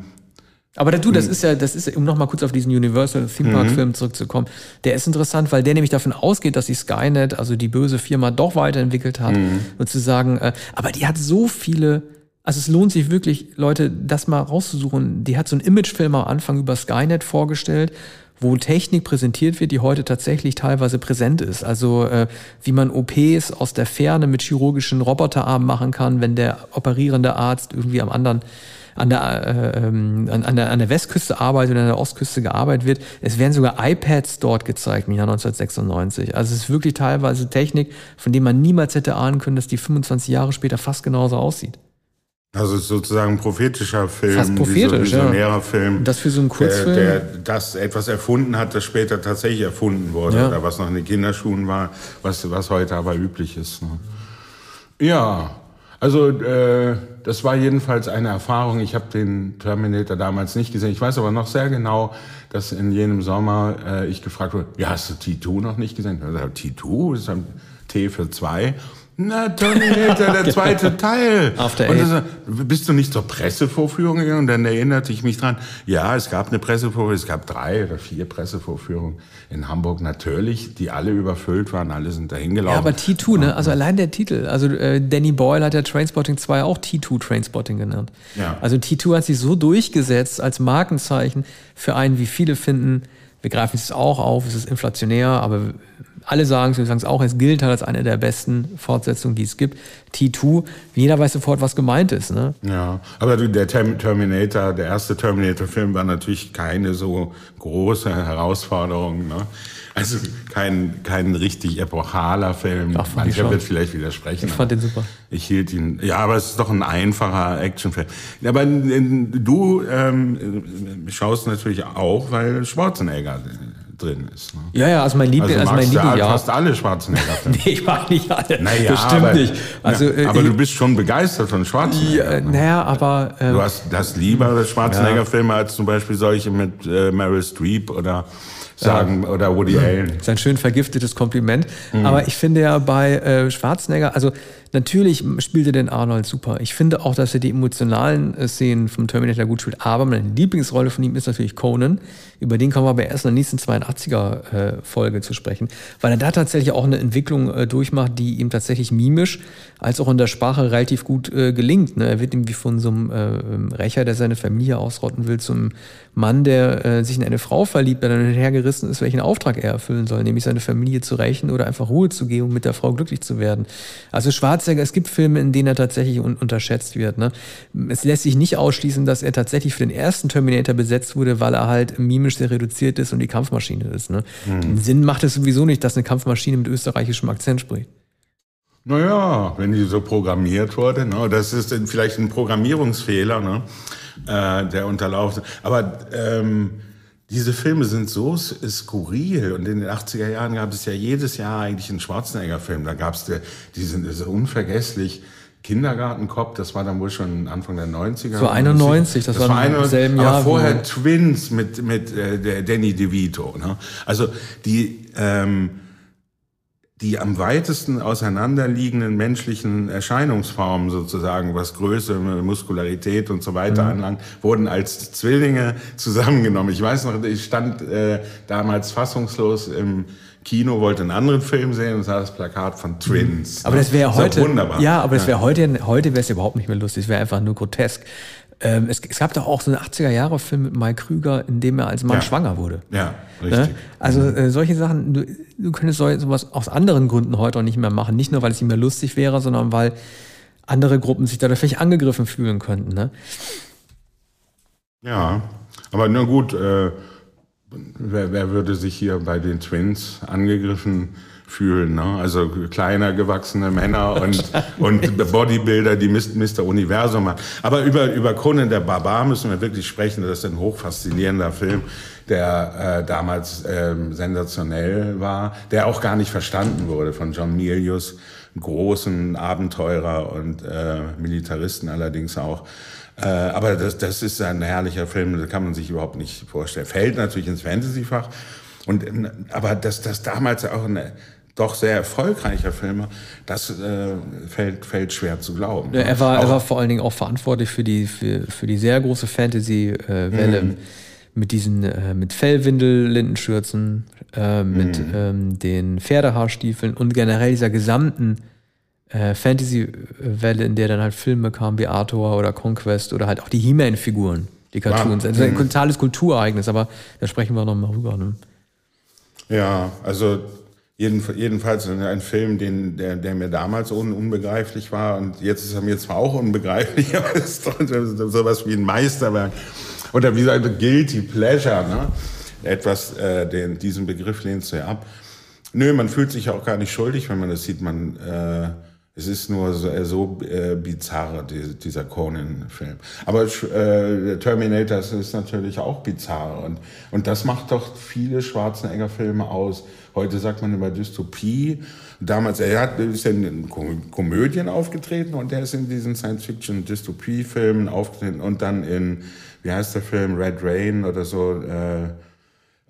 aber du, das hm. ist ja, das ist, um nochmal kurz auf diesen Universal Theme Park Film mhm. zurückzukommen, der ist interessant, weil der nämlich davon ausgeht, dass die Skynet, also die böse Firma, doch weiterentwickelt hat, mhm. sozusagen, äh, aber die hat so viele also es lohnt sich wirklich, Leute, das mal rauszusuchen. Die hat so einen Imagefilm am Anfang über Skynet vorgestellt, wo Technik präsentiert wird, die heute tatsächlich teilweise präsent ist. Also äh, wie man OPs aus der Ferne mit chirurgischen Roboterarmen machen kann, wenn der operierende Arzt irgendwie am anderen an der, äh, ähm, an, der, an der Westküste arbeitet oder an der Ostküste gearbeitet wird. Es werden sogar iPads dort gezeigt im Jahr 1996. Also es ist wirklich teilweise Technik, von dem man niemals hätte ahnen können, dass die 25 Jahre später fast genauso aussieht. Also sozusagen ein prophetischer Film, Fast prophetisch, visionärer ja. Film. Das für so einen Kurzfilm? Der, der das etwas erfunden hat, das später tatsächlich erfunden wurde. Ja. Oder was noch in den Kinderschuhen war, was, was heute aber üblich ist. Ne? Ja, also äh, das war jedenfalls eine Erfahrung. Ich habe den Terminator damals nicht gesehen. Ich weiß aber noch sehr genau, dass in jenem Sommer äh, ich gefragt wurde, ja, hast du T2 noch nicht gesehen? Ich habe T2, das ist ein T für zwei. Na, Terminator, der <laughs> zweite Teil. After und das, bist du nicht zur Pressevorführung gegangen? Und dann erinnerte ich mich dran, ja, es gab eine Pressevorführung, es gab drei oder vier Pressevorführungen in Hamburg natürlich, die alle überfüllt waren, alle sind dahin gelaufen. Ja, aber T2, ne? Also allein der Titel. Also äh, Danny Boyle hat ja Trainspotting 2 auch T2 Trainspotting genannt. Ja. Also T2 hat sich so durchgesetzt als Markenzeichen für einen, wie viele finden, wir greifen es auch auf, es ist inflationär, aber alle sagen es, wir sagen es auch, es gilt halt als eine der besten Fortsetzungen, die es gibt. T2, jeder weiß sofort, was gemeint ist. Ne? Ja, aber der Terminator, der erste Terminator-Film war natürlich keine so große Herausforderung. Ne? Also kein, kein richtig epochaler Film. Ach, Mancher wird vielleicht widersprechen. Ich fand den super. Ich hielt ihn, ja, aber es ist doch ein einfacher Actionfilm. Aber du ähm, schaust natürlich auch, weil Schwarzenegger drin ist. Ne? Ja, ja, also mein Liebling, also, also mein Liebling, ja. fast alle Schwarzenegger-Filme. <laughs> nee, ich mag nicht alle. Naja, Bestimmt aber, nicht. Also, ja, aber äh, du bist schon begeistert von Schwarzenegger. Ja, ne? Naja, aber... Äh, du hast das lieber Schwarzenegger-Filme als zum Beispiel solche mit äh, Meryl Streep oder sagen, ja. oder Woody Allen. Das ist ein schön vergiftetes Kompliment. Mhm. Aber ich finde ja bei äh, Schwarzenegger, also Natürlich spielte den Arnold super. Ich finde auch, dass er die emotionalen äh, Szenen vom Terminator gut spielt. Aber meine Lieblingsrolle von ihm ist natürlich Conan. Über den kommen wir aber erst in der nächsten 82er-Folge äh, zu sprechen. Weil er da tatsächlich auch eine Entwicklung äh, durchmacht, die ihm tatsächlich mimisch als auch in der Sprache relativ gut gelingt. Ne? Er wird irgendwie von so einem Rächer, der seine Familie ausrotten will, zum Mann, der sich in eine Frau verliebt, der dann hergerissen ist, welchen Auftrag er erfüllen soll, nämlich seine Familie zu rächen oder einfach Ruhe zu geben, um mit der Frau glücklich zu werden. Also Schwarz Schwarzenegger, es gibt Filme, in denen er tatsächlich un unterschätzt wird. Ne? Es lässt sich nicht ausschließen, dass er tatsächlich für den ersten Terminator besetzt wurde, weil er halt mimisch sehr reduziert ist und die Kampfmaschine ist. Ne? Mhm. Sinn macht es sowieso nicht, dass eine Kampfmaschine mit österreichischem Akzent spricht. Naja, wenn die so programmiert wurde, ne? das ist vielleicht ein Programmierungsfehler, ne? äh, der unterlaufen. Aber ähm, diese Filme sind so skurril und in den 80er Jahren gab es ja jedes Jahr eigentlich einen Schwarzenegger-Film. Da gab es diesen, diese unvergesslich Kindergartenkopf, das war dann wohl schon Anfang der 90er. So 91, das, das war, im selben Jahr. Aber vorher Twins mit, mit äh, der Danny DeVito. Ne? Also die... Ähm, die am weitesten auseinanderliegenden menschlichen Erscheinungsformen sozusagen, was Größe, Muskularität und so weiter mhm. anlangt, wurden als Zwillinge zusammengenommen. Ich weiß noch, ich stand äh, damals fassungslos im Kino, wollte einen anderen Film sehen und sah das Plakat von Twins. Aber das wäre heute, wunderbar. ja, aber das wäre heute, heute wäre es überhaupt nicht mehr lustig, es wäre einfach nur grotesk. Ähm, es, es, gab doch auch so einen 80er-Jahre-Film mit Mike Krüger, in dem er als Mann ja. schwanger wurde. Ja, ne? richtig. Ne? Also äh, solche Sachen, du, du könntest sowas aus anderen Gründen heute auch nicht mehr machen. Nicht nur, weil es nicht mehr lustig wäre, sondern weil andere Gruppen sich da vielleicht angegriffen fühlen könnten. Ne? Ja, aber na gut, äh, wer, wer würde sich hier bei den Twins angegriffen fühlen. Ne? Also kleiner gewachsene Männer und, <laughs> und Bodybuilder, die Mr. Universum machen. Aber über, über Conan der Barbar müssen wir wirklich sprechen. Das ist ein hochfaszinierender Film, der äh, damals ähm, sensationell war, der auch gar nicht verstanden wurde von John Milius, großen Abenteurer und äh, Militaristen allerdings auch. Äh, aber das, das ist ein herrlicher Film, das kann man sich überhaupt nicht vorstellen. Fällt natürlich ins Fantasy-Fach. Und, aber dass das damals auch eine doch sehr erfolgreicher Filme, das äh, fällt, fällt schwer zu glauben. Ja, er, war, er war vor allen Dingen auch verantwortlich für die, für, für die sehr große Fantasy-Welle. Mhm. Mit diesen, äh, mit Fellwindel-Lindenschürzen, äh, mit mhm. ähm, den Pferdehaarstiefeln und generell dieser gesamten äh, Fantasy-Welle, in der dann halt Filme kamen wie Arthur oder Conquest oder halt auch die He-Man-Figuren, die Cartoons. Ja. Also ein mhm. totales Kulturereignis, aber da sprechen wir nochmal rüber. Ne? Ja, also jedenfalls ein Film, den, der, der mir damals un, unbegreiflich war und jetzt ist er mir zwar auch unbegreiflich, <laughs> aber es ist doch sowas wie ein Meisterwerk oder wie ein Guilty Pleasure, ne? Etwas, äh, den, diesen Begriff lehnst du ja ab. Nö, man fühlt sich auch gar nicht schuldig, wenn man das sieht. Man, äh, es ist nur so, äh, so äh, bizarr, die, dieser Conan-Film. Aber äh, Terminator ist natürlich auch bizarr. Und, und das macht doch viele Schwarzenegger-Filme aus. Heute sagt man immer Dystopie. Damals, er hat, ist ja in Komödien aufgetreten und er ist in diesen Science-Fiction-Dystopie-Filmen aufgetreten und dann in, wie heißt der Film, Red Rain oder so, äh,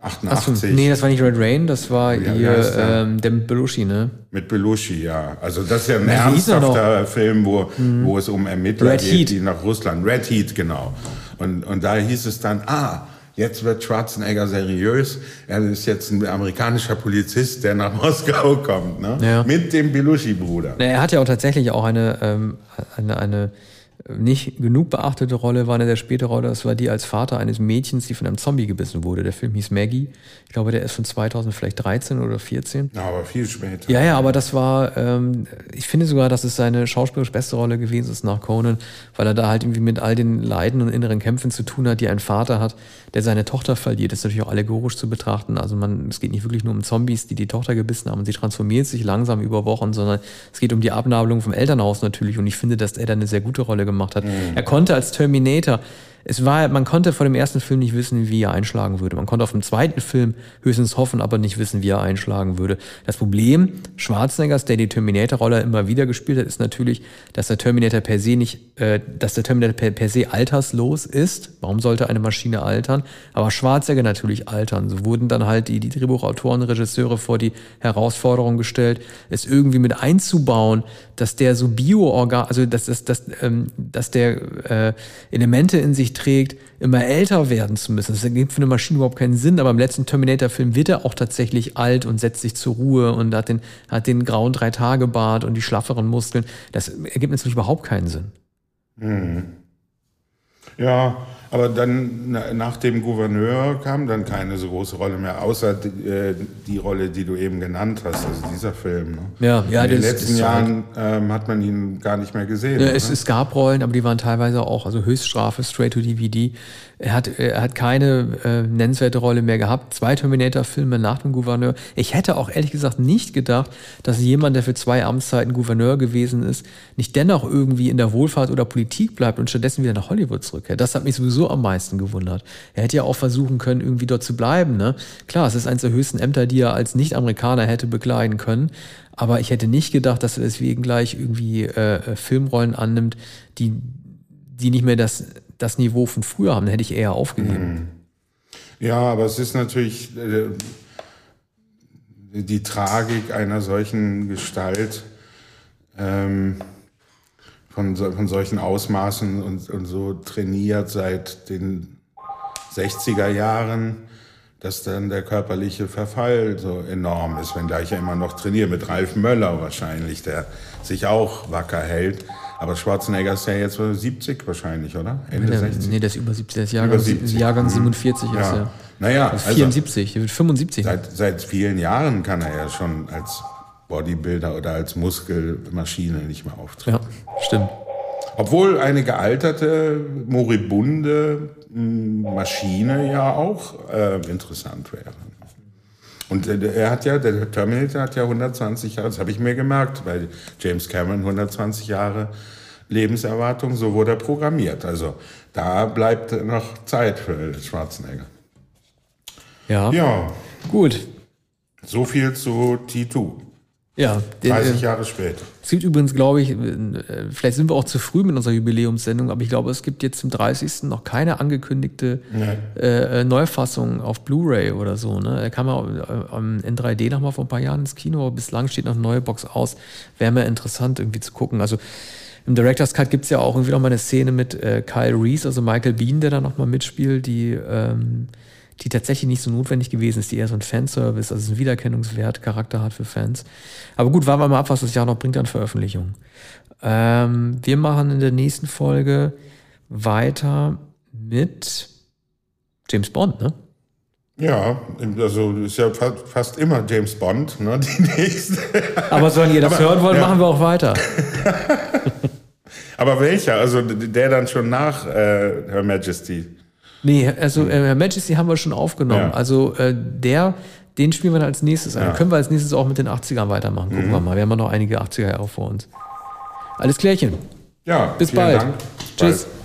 88. So, nee, das war nicht Red Rain, das war ja, hier ähm, der Belushi, ne? Mit Belushi, ja. Also das ist ja ein ja, ernsthafter Film, wo, mhm. wo es um Ermittler Red geht, Heat. die nach Russland. Red Heat, genau. Und, und da hieß es dann, ah, jetzt wird Schwarzenegger seriös. Er ist jetzt ein amerikanischer Polizist, der nach <laughs> Moskau kommt, ne? Ja. Mit dem Belushi-Bruder. Er hat ja auch tatsächlich auch eine, ähm, eine, eine nicht genug beachtete Rolle war eine der späte Rolle, das war die als Vater eines Mädchens, die von einem Zombie gebissen wurde. Der Film hieß Maggie. Ich glaube, der ist von 2000 vielleicht 13 oder 14. Ja, aber viel später. Ja, ja, aber das war, ähm, ich finde sogar, dass es seine schauspielerisch beste Rolle gewesen ist nach Conan, weil er da halt irgendwie mit all den Leiden und inneren Kämpfen zu tun hat, die ein Vater hat, der seine Tochter verliert. Das ist natürlich auch allegorisch zu betrachten. Also man, es geht nicht wirklich nur um Zombies, die die Tochter gebissen haben und sie transformiert sich langsam über Wochen, sondern es geht um die Abnabelung vom Elternhaus natürlich. Und ich finde, dass er da eine sehr gute Rolle gemacht hat. Mhm. Er konnte als Terminator es war, man konnte vor dem ersten Film nicht wissen, wie er einschlagen würde. Man konnte auf dem zweiten Film höchstens hoffen, aber nicht wissen, wie er einschlagen würde. Das Problem Schwarzeneggers, der die Terminator-Rolle immer wieder gespielt hat, ist natürlich, dass der Terminator per se nicht, äh, dass der Terminator per, per se alterslos ist. Warum sollte eine Maschine altern? Aber Schwarzenegger natürlich altern. So wurden dann halt die, die Drehbuchautoren, Regisseure vor die Herausforderung gestellt, es irgendwie mit einzubauen, dass der so Bioorgan, also dass, dass, dass, ähm, dass der äh, Elemente in sich trägt, immer älter werden zu müssen. Das ergibt für eine Maschine überhaupt keinen Sinn, aber im letzten Terminator-Film wird er auch tatsächlich alt und setzt sich zur Ruhe und hat den, hat den grauen Drei-Tage-Bart und die schlafferen Muskeln. Das ergibt natürlich überhaupt keinen Sinn. Mhm. Ja, aber dann nach dem Gouverneur kam dann keine so große Rolle mehr, außer die, äh, die Rolle, die du eben genannt hast, also dieser Film. Ne? Ja, ja. In den letzten Jahren ähm, hat man ihn gar nicht mehr gesehen. Ja, es, es, gab Rollen, aber die waren teilweise auch, also Höchststrafe, straight to DVD. Er hat, er hat keine äh, nennenswerte Rolle mehr gehabt. Zwei Terminator-Filme nach dem Gouverneur. Ich hätte auch ehrlich gesagt nicht gedacht, dass jemand, der für zwei Amtszeiten Gouverneur gewesen ist, nicht dennoch irgendwie in der Wohlfahrt oder Politik bleibt und stattdessen wieder nach Hollywood zurückkehrt. Das hat mich sowieso am meisten gewundert. Er hätte ja auch versuchen können, irgendwie dort zu bleiben. Ne? Klar, es ist eines der höchsten Ämter, die er als Nicht-Amerikaner hätte bekleiden können. Aber ich hätte nicht gedacht, dass er deswegen gleich irgendwie äh, Filmrollen annimmt, die, die nicht mehr das das Niveau von früher haben, hätte ich eher aufgegeben. Mhm. Ja, aber es ist natürlich äh, die Tragik einer solchen Gestalt ähm, von, von solchen Ausmaßen und, und so trainiert seit den 60er Jahren, dass dann der körperliche Verfall so enorm ist, wenngleich er immer noch trainiert, mit Ralf Möller wahrscheinlich, der sich auch wacker hält. Aber Schwarzenegger ist ja jetzt 70 wahrscheinlich, oder? Ende nee, 60? Nee, der ist über 70, der ist Jahrgang, 70. Jahrgang 47 mhm. ja. ist er. Naja, also 74, der wird 75. Seit, seit vielen Jahren kann er ja schon als Bodybuilder oder als Muskelmaschine nicht mehr auftreten. Ja, stimmt. Obwohl eine gealterte, moribunde hm, Maschine ja auch äh, interessant wäre. Und äh, er hat ja, der Terminator hat ja 120 Jahre, das habe ich mir gemerkt, weil James Cameron 120 Jahre Lebenserwartung, so wurde er programmiert. Also da bleibt noch Zeit für Schwarzenegger. Ja. Ja. Gut. So viel zu T2. Ja. 30 äh, Jahre später. Es gibt übrigens, glaube ich, äh, vielleicht sind wir auch zu früh mit unserer Jubiläumssendung, aber ich glaube, es gibt jetzt zum 30. noch keine angekündigte äh, äh, Neufassung auf Blu-ray oder so. Ne? Er kam ja in 3D noch mal vor ein paar Jahren ins Kino, aber bislang steht noch eine neue Box aus. Wäre mir interessant, irgendwie zu gucken. Also im Director's Cut gibt es ja auch irgendwie noch mal eine Szene mit äh, Kyle Reese, also Michael Bean, der da noch mal mitspielt, die ähm, die tatsächlich nicht so notwendig gewesen ist, die eher so ein Fanservice, also einen Wiedererkennungswert, Charakter hat für Fans. Aber gut, warten wir mal ab, was das Jahr noch bringt an Veröffentlichungen. Ähm, wir machen in der nächsten Folge weiter mit James Bond, ne? Ja, also ist ja fast immer James Bond, ne? Die nächste. Aber sollen ihr das Aber, hören wollen, ja. machen wir auch weiter. <laughs> Aber welcher? Also der dann schon nach äh, Her Majesty? Nee, also äh, Her Majesty haben wir schon aufgenommen. Ja. Also äh, der, den spielen wir dann als nächstes ein. Ja. Können wir als nächstes auch mit den 80ern weitermachen. Gucken mhm. wir mal. Wir haben ja noch einige 80er Jahre vor uns. Alles klärchen. Ja, bis bald. Dank. Tschüss. Bald.